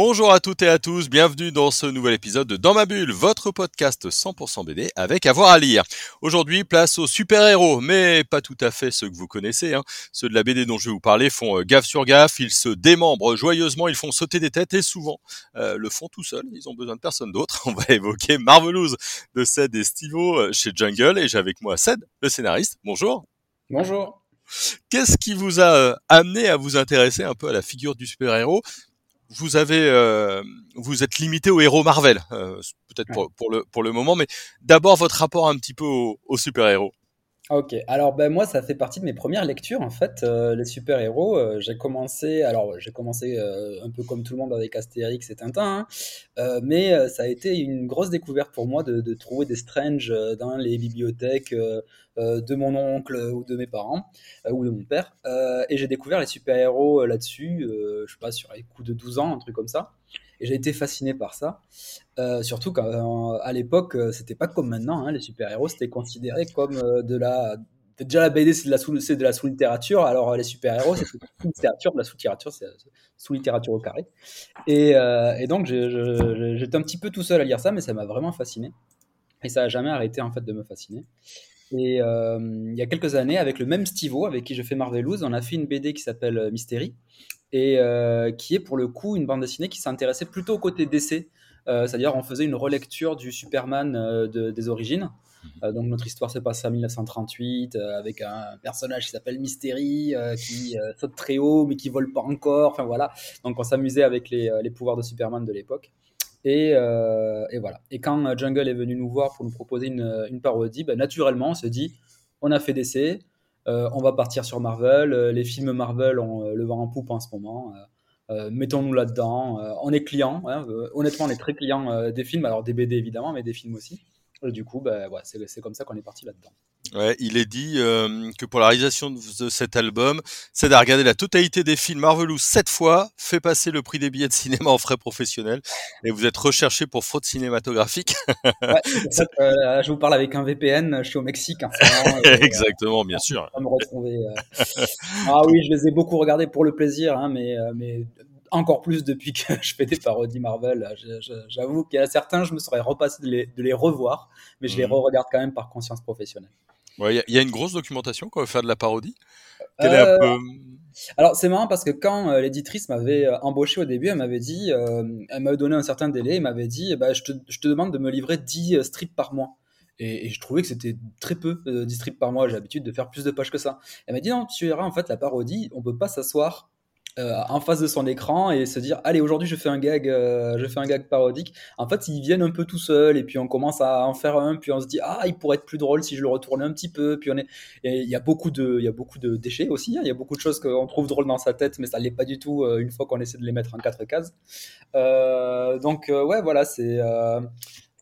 Bonjour à toutes et à tous, bienvenue dans ce nouvel épisode de Dans ma bulle, votre podcast 100% BD avec avoir à lire. Aujourd'hui, place aux super-héros, mais pas tout à fait ceux que vous connaissez. Hein. Ceux de la BD dont je vais vous parler font euh, gaffe sur gaffe, ils se démembrent joyeusement, ils font sauter des têtes et souvent euh, le font tout seuls, ils ont besoin de personne d'autre. On va évoquer Marvelous de Ced et Stivo euh, chez Jungle et j'ai avec moi Ced, le scénariste. Bonjour. Bonjour. Qu'est-ce qui vous a amené à vous intéresser un peu à la figure du super-héros? Vous avez, euh, vous êtes limité aux héros Marvel, euh, peut-être pour, pour, le pour le moment, mais d'abord votre rapport un petit peu aux, aux super-héros. Ok, alors ben moi ça fait partie de mes premières lectures en fait, euh, les super-héros. euh, j'ai commencé, alors j'ai commencé euh, un peu comme tout le monde avec Astérix et Tintin, hein, mais ça a été une grosse découverte pour moi de, trouver des Strange dans les bibliothèques de mon oncle ou de mes parents ou de mon père. Et j'ai découvert les super-héros là-dessus, euh, je sais pas, sur les coups de 12 ans, un truc comme ça. Et j'ai été fasciné par ça. Euh, surtout qu'à l'époque, euh, c'était pas comme maintenant. hein, les super-héros, c'était considéré comme euh, de la. Déjà, la BD, c'est de la sous- sous-littérature. Alors, euh, les super-héros, c'est de la sous-littérature. La sous-littérature, c'est sous-littérature au carré. Et, donc, j'étais un petit peu tout seul à lire ça, mais ça m'a vraiment fasciné. Et ça a jamais arrêté, en fait, de me fasciner. Et il y a quelques années, avec le même Stivo, avec qui je fais Marvelous, on a fait une BD qui s'appelle Mystery, et euh, qui est pour le coup une bande dessinée qui s'intéressait plutôt au côté d'essai. Euh, C'est-à-dire, on faisait une relecture du Superman euh, de- des origines. Euh, donc, notre histoire se passe en 1938 euh, avec un personnage qui s'appelle Mystery, qui saute très haut mais qui vole pas encore. Enfin voilà. Donc, on s'amusait avec les, les pouvoirs de Superman de l'époque. Et, et voilà. Et quand Jungle est venu nous voir pour nous proposer une, une parodie, ben, naturellement, on se dit on a fait d'essai, on va partir sur Marvel. euh, les films Marvel ont euh, le vent en poupe en ce moment. euh, euh, Mettons-nous là-dedans. euh, on est client. hein, euh, honnêtement, on est très client euh, des films. Alors des BD évidemment, mais des films aussi. Du coup, ben, c'est comme ça qu'on est parti là-dedans. Ouais, il est dit euh, que pour la réalisation de, cet album, c'est à regarder la totalité des films Marvelous sept fois, fait passer le prix des billets de cinéma en frais professionnels, et vous êtes recherché pour fraude cinématographique. Ouais, ça euh, je vous parle avec un VPN. Je suis au Mexique en ce moment. et, euh, Exactement, bien sûr. me retrouver. euh. Ah oui, je les ai beaucoup regardés pour le plaisir, hein, mais, euh, mais encore plus depuis que je fais des parodies Marvel. J'avoue qu'il y a certains, je me serais repassé de les, de les revoir, mais je les Mhm. re-regarde quand même par conscience professionnelle. Ouais, Il y, a- il y a une grosse documentation quand on veut faire de la parodie. Quelle est un Euh, peu... Alors c'est marrant parce que quand euh, l'éditrice m'avait euh, embauché au début, elle m'avait dit, euh, elle m'avait donné un certain délai, elle m'avait dit, eh ben, je, te, je te demande de me livrer 10 euh, strips par mois. Et, et je trouvais que c'était très peu, euh, 10 strips par mois, j'ai l'habitude de faire plus de pages que ça. Elle m'a dit, non, tu verras, en fait, la parodie, on peut pas s'asseoir euh, en face de son écran et se dire, allez, aujourd'hui je fais un gag, euh, je fais un gag parodique. En fait, ils viennent un peu tout seuls et puis on commence à en faire un, puis on se dit, ah, il pourrait être plus drôle si je le retournais un petit peu, puis on et il y a beaucoup de, il y a beaucoup de déchets aussi. hein. Il y a beaucoup de choses qu'on trouve drôles dans sa tête, mais ça l'est pas du tout euh, une fois qu'on essaie de les mettre en quatre cases. Donc ouais, voilà, c'est,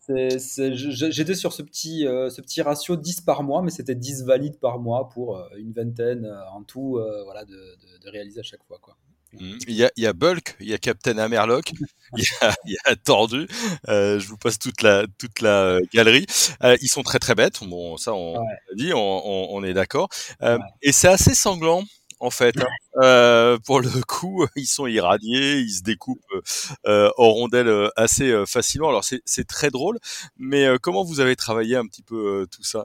j'étais sur ce petit, ce petit ratio 10 par mois, mais c'était 10 valides par mois pour une vingtaine en tout, voilà, de, de, de réaliser à chaque fois, quoi. Mhm. Il y a, il y a Bulk, il y a Captain Hammerlock, il y a, il y a Tordu. Euh, je vous passe toute la toute la euh, galerie. Euh, ils sont très très bêtes. Bon, ça on, Ouais. dit, on, on, on est d'accord. Euh, Ouais. Et c'est assez sanglant en fait. hein. Euh, pour le coup, ils sont irradiés, ils se découpent euh, en rondelles euh, assez euh, facilement. Alors c'est c'est très drôle, mais euh, comment vous avez travaillé un petit peu euh, tout ça?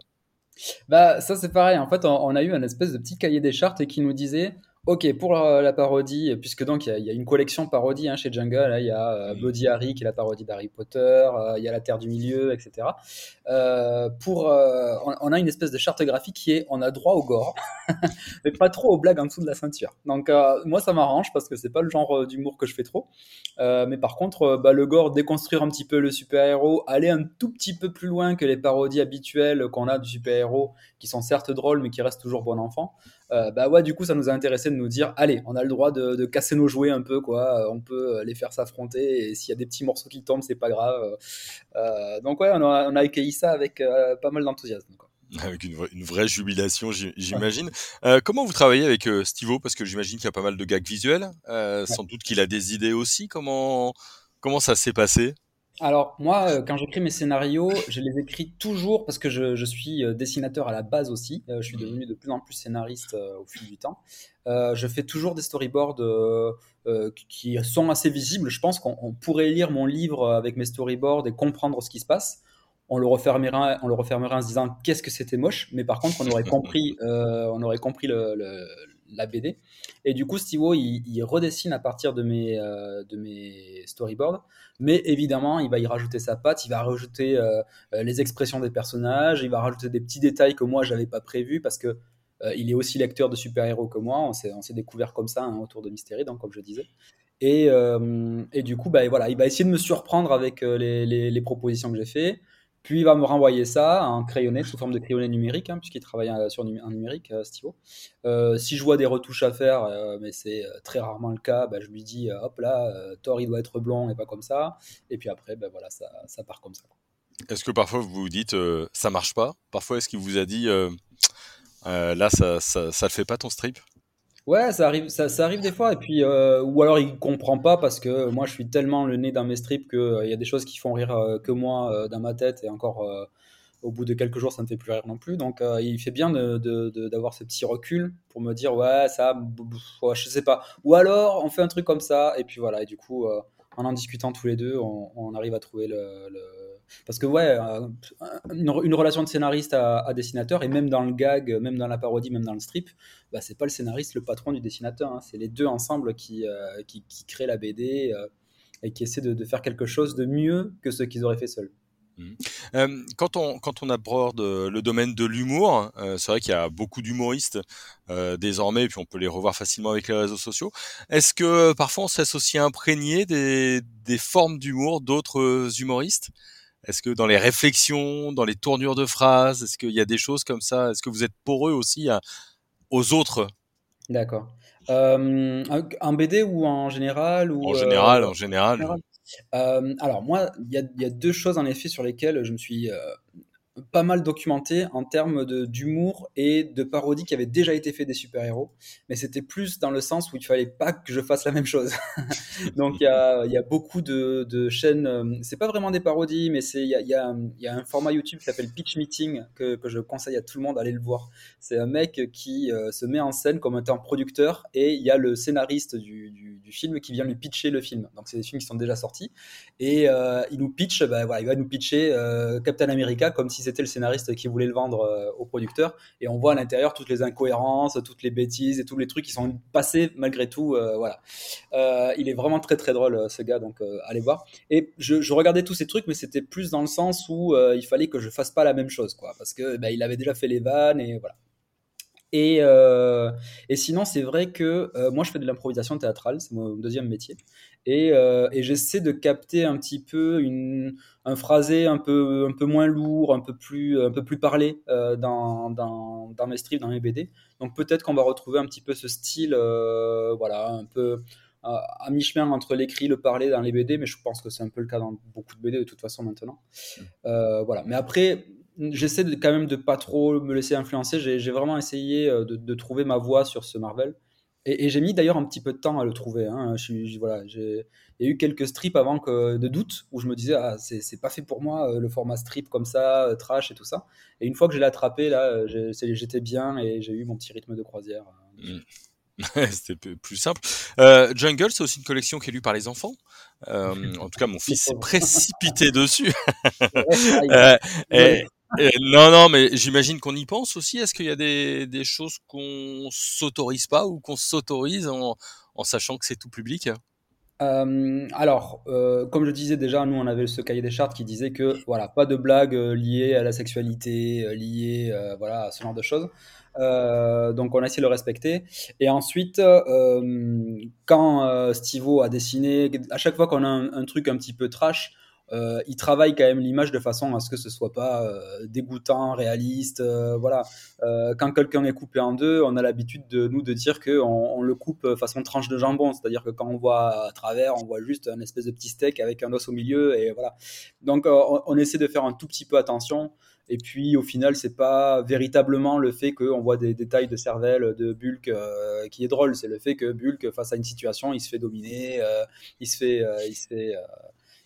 Bah, ça c'est pareil. En fait, on, on a eu un espèce de petit cahier des chartes et qui nous disait, ok, pour la, la parodie, puisque donc il y, a- il y a une collection parodie hein, chez Jungle. là, Il y a euh. Bloody Harry qui est la parodie d'Harry Potter, euh, il y a La Terre du Milieu, etc. Euh, pour, euh, on, on a une espèce de charte graphique qui est, on a droit au gore, mais pas trop aux blagues en dessous de la ceinture. Donc moi ça m'arrange parce que c'est pas le genre d'humour que je fais trop. Mais par contre, bah, le gore, déconstruire un petit peu le super-héros, aller un tout petit peu plus loin que les parodies habituelles qu'on a du super-héros, qui sont certes drôles, mais qui restent toujours bon enfant. Bah ouais, du coup, ça nous a intéressé de nous dire, allez, on a le droit de, de casser nos jouets un peu, quoi. Euh, On peut les faire s'affronter, et s'il y a des petits morceaux qui tombent, c'est pas grave. Euh, donc ouais, on a, on a accueilli ça avec euh, pas mal d'enthousiasme. quoi. Avec une, vraie jubilation, j'imagine. Euh, comment vous travaillez avec Stivo? Parce que j'imagine qu'il y a pas mal de gags visuels. Sans doute qu'il a des idées aussi. Comment, comment ça s'est passé? Alors moi, quand j'écris mes scénarios, je les écris toujours parce que je, suis dessinateur à la base aussi. je suis devenu de plus en plus scénariste au fil du temps. je fais toujours des storyboards qui sont assez visibles. Je pense qu'on pourrait lire mon livre avec mes storyboards et comprendre ce qui se passe on le refermerait, on le en se disant qu'est-ce que c'était moche, mais par contre on aurait compris, euh, on aurait compris la BD. Et du coup, Stivo, il, redessine à partir de mes, euh, de mes storyboards, mais évidemment, il va y rajouter sa patte, il va rajouter euh, les expressions des personnages, il va rajouter des petits détails que moi j'avais pas prévus parce que il est aussi lecteur de super-héros que moi. On s'est découvert comme ça hein, autour de Mystery, donc comme je disais. Et, et du coup, bah, voilà, il va essayer de me surprendre avec les, les propositions que j'ai faites. Puis il va me renvoyer ça en crayonné, sous forme de crayonné numérique, hein, puisqu'il travaille euh, sur un numérique, euh, Stivo. Euh, si je vois des retouches à faire, mais c'est très rarement le cas, bah, je lui dis hop là, Thor il doit être blond et pas comme ça. Et puis après, bah, voilà, ça, ça, part comme ça. Est-ce que parfois vous vous dites ça marche pas? Parfois, est-ce qu'il vous a dit là, ça, ça, ça le fait pas ton strip? Ouais, ça arrive, ça, ça arrive des fois, et puis, euh, ou alors il comprend pas parce que moi je suis tellement le nez dans mes strips qu'il euh, y a des choses qui font rire euh, que moi dans ma tête, et encore au bout de quelques jours ça ne fait plus rire non plus. Donc il fait bien d'avoir de, de, ce petit recul pour me dire ouais, ça, je sais pas. Ou alors on fait un truc comme ça, et puis voilà, et du coup en en discutant tous les deux, on, arrive à trouver le parce que ouais, euh, une, relation de scénariste à, dessinateur, et même dans le gag, même dans la parodie, même dans le strip, bah, c'est pas le scénariste le patron du dessinateur, hein. c'est les deux ensemble qui, euh, qui, créent la BD euh, et qui essaient de, faire quelque chose de mieux que ce qu'ils auraient fait seuls. Mmh. quand, on, quand on aborde le domaine de l'humour, c'est vrai qu'il y a beaucoup d'humoristes désormais, puis on peut les revoir facilement avec les réseaux sociaux. Est-ce que parfois on s'associe imprégné des, des formes d'humour d'autres humoristes? Est-ce que dans les réflexions, dans les tournures de phrases, est-ce qu'il y a des choses comme ça? Est-ce que vous êtes poreux aussi aux autres? D'accord. Euh, en BD ou en général ou, En général, en général. Euh, alors moi, il y, a deux choses en effet sur lesquelles je me suis euh, pas mal documenté en termes d'humour et de parodie qui avait déjà été fait des super-héros, mais c'était plus dans le sens où il fallait pas que je fasse la même chose. Donc il y a, y a, beaucoup de, de chaînes, euh, c'est pas vraiment des parodies, mais il y a, y, y a, un format YouTube qui s'appelle Pitch Meeting que, que, je conseille à tout le monde d'aller le voir. C'est un mec qui euh, se met en scène comme étant producteur et il y a le scénariste du, du, du, film qui vient lui pitcher le film. Donc c'est des films qui sont déjà sortis et euh, il nous pitch, bah, voilà, il va nous pitcher Captain America comme si c'était le scénariste qui voulait le vendre euh, au producteur. Et on voit à l'intérieur toutes les incohérences, toutes les bêtises et tous les trucs qui sont passés malgré tout. Euh, voilà. Euh, il est vraiment très très drôle ce gars, donc allez voir. Et je, regardais tous ces trucs, mais c'était plus dans le sens où il fallait que je fasse pas la même chose, quoi, parce que bah, il avait déjà fait les vannes et voilà. Et, et, sinon, c'est vrai que moi, je fais de l'improvisation théâtrale, c'est mon deuxième métier. Et, et j'essaie de capter un petit peu une, un phrasé un peu, un peu moins lourd, un peu plus, un peu plus parlé dans, dans, dans, mes strips, dans mes BD. Donc peut-être qu'on va retrouver un petit peu ce style, voilà, un peu à, mi-chemin entre l'écrit, le parler dans les BD, mais je pense que c'est un peu le cas dans beaucoup de BD de toute façon maintenant. Mmh. voilà. Mais après, j'essaie de, quand même de pas trop me laisser influencer. J'ai vraiment essayé euh, de, de, trouver ma voie sur ce Marvel. Et, j'ai mis d'ailleurs un petit peu de temps à le trouver. Hein. Je, voilà, il y a eu quelques strips avant que, de doute où je me disais ah c'est pas fait pour moi euh, le format strip comme ça, euh, trash et tout ça. Et une fois que je l'ai attrapé là, j'étais bien et j'ai eu mon petit rythme de croisière. Mmh. C'était plus simple. Euh, Jungle, c'est aussi une collection qui est lue par les enfants. Euh, en tout cas, mon fils s'est précipité dessus. euh, et, non, non, mais j'imagine qu'on y pense aussi. Est-ce qu'il y a des, choses qu'on s'autorise pas ou qu'on s'autorise en, sachant que c'est tout public? Euh, alors, euh, comme je disais déjà, nous on avait ce cahier des chartes qui disait que voilà, pas de blagues euh, liées à la sexualité, euh, liées voilà, à ce genre de choses. Euh, donc on a essayé de le respecter. Et ensuite, euh, quand euh, Stivo a dessiné, à chaque fois qu'on a un, truc un petit peu trash, euh, il travaille quand même l'image de façon à ce que ce soit pas euh, dégoûtant, réaliste. Euh, voilà. quand quelqu'un est coupé en deux, on a l'habitude de nous de dire que on, le coupe façon tranche de jambon, c'est-à-dire que quand on voit à travers, on voit juste un espèce de petit steak avec un os au milieu et voilà. Donc on, essaie de faire un tout petit peu attention. Et puis au final, c'est pas véritablement le fait qu'on voit des détails de cervelle de Bulk qui est drôle, c'est le fait que Bulk, face à une situation, il se fait dominer, il se fait, il se fait,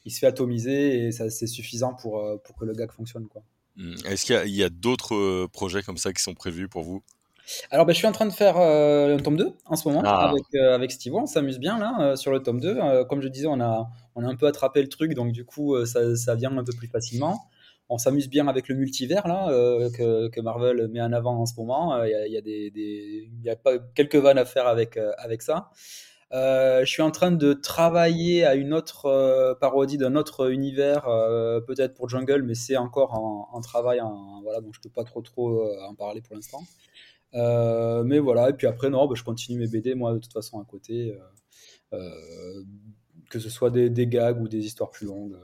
il se fait atomiser et ça c'est suffisant pour pour que le gag fonctionne quoi. Hmm. Est-ce qu'il y a, d'autres projets comme ça qui sont prévus pour vous? Alors, ben, je suis en train de faire un tome 2 en ce moment ah. avec, avec Steve. On s'amuse bien là sur le tome 2. comme je disais, on a, on a un peu attrapé le truc, donc du coup, ça, ça vient un peu plus facilement on s'amuse bien avec le multivers là euh, que, Marvel met en avant en ce moment. Il euh, y, a, des, y a pas, quelques vannes à faire avec, euh, avec ça. Je suis en train de travailler à une autre parodie d'un autre univers, peut-être pour Jungle, mais c'est encore en, travail, voilà, donc je peux pas trop trop en parler pour l'instant. mais voilà, et puis après, non, bah, je continue mes BD, moi, de toute façon, à côté, que ce soit des, des, gags ou des histoires plus longues.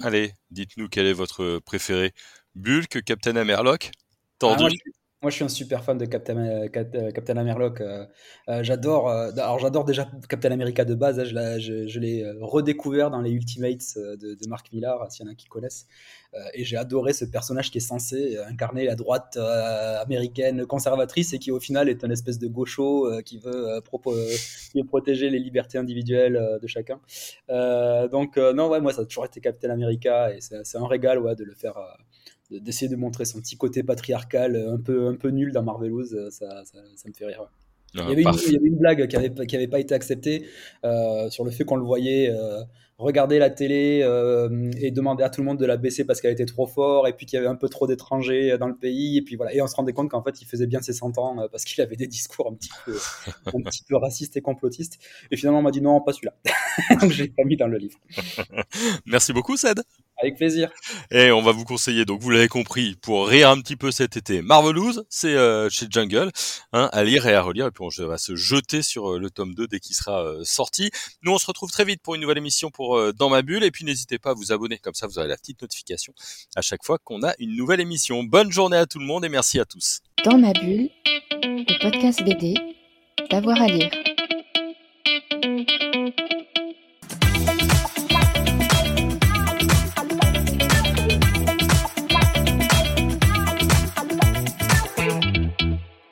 Allez, dites-nous quel est votre préféré. Bulk, Captain Amerlock Tendu ah, moi, je suis un super fan de Captain, euh, euh, Captain. Euh, j'adore. alors, j'adore déjà Captain America de base. Hein, je, je, l'ai redécouvert dans les Ultimates de, de Mark Millar, s'il y en a qui connaissent. et j'ai adoré ce personnage qui est censé incarner la droite américaine conservatrice et qui, au final, est un espèce de gaucho qui veut, qui, veut protéger les libertés individuelles de chacun. donc, non, ouais, moi, ça a toujours été Captain America et c'est un régal ouais, de le faire d'essayer de montrer son petit côté patriarcal euh, un peu, un peu nul dans Marvelous, euh, ça, ça, me fait rire. Ah, il, y avait une, blague qui n'avait qui avait pas été acceptée euh, sur le fait qu'on le voyait regarder la télé et demander à tout le monde de la baisser parce qu'elle était trop fort et puis qu'il y avait un peu trop d'étrangers dans le pays et puis voilà. Et on se rendait compte qu'en fait il faisait bien ses 100 ans parce qu'il avait des discours un petit peu un petit peu racistes et complotistes. Et finalement on m'a dit non pas celui-là. Donc je l'ai pas mis dans le livre. Merci beaucoup Ced avec plaisir. Et on va vous conseiller, donc vous l'avez compris, pour rire un petit peu cet été, Marvelous, c'est euh, chez Jungle, hein, à lire et à relire, et puis on va se jeter sur euh, le tome 2 dès qu'il sera euh, sorti. Nous, on se retrouve très vite pour une nouvelle émission pour Dans ma bulle, et puis n'hésitez pas à vous abonner, comme ça vous aurez la petite notification à chaque fois qu'on a une nouvelle émission. Bonne journée à tout le monde et merci à tous. Dans ma bulle, le podcast BD, d'avoir à lire.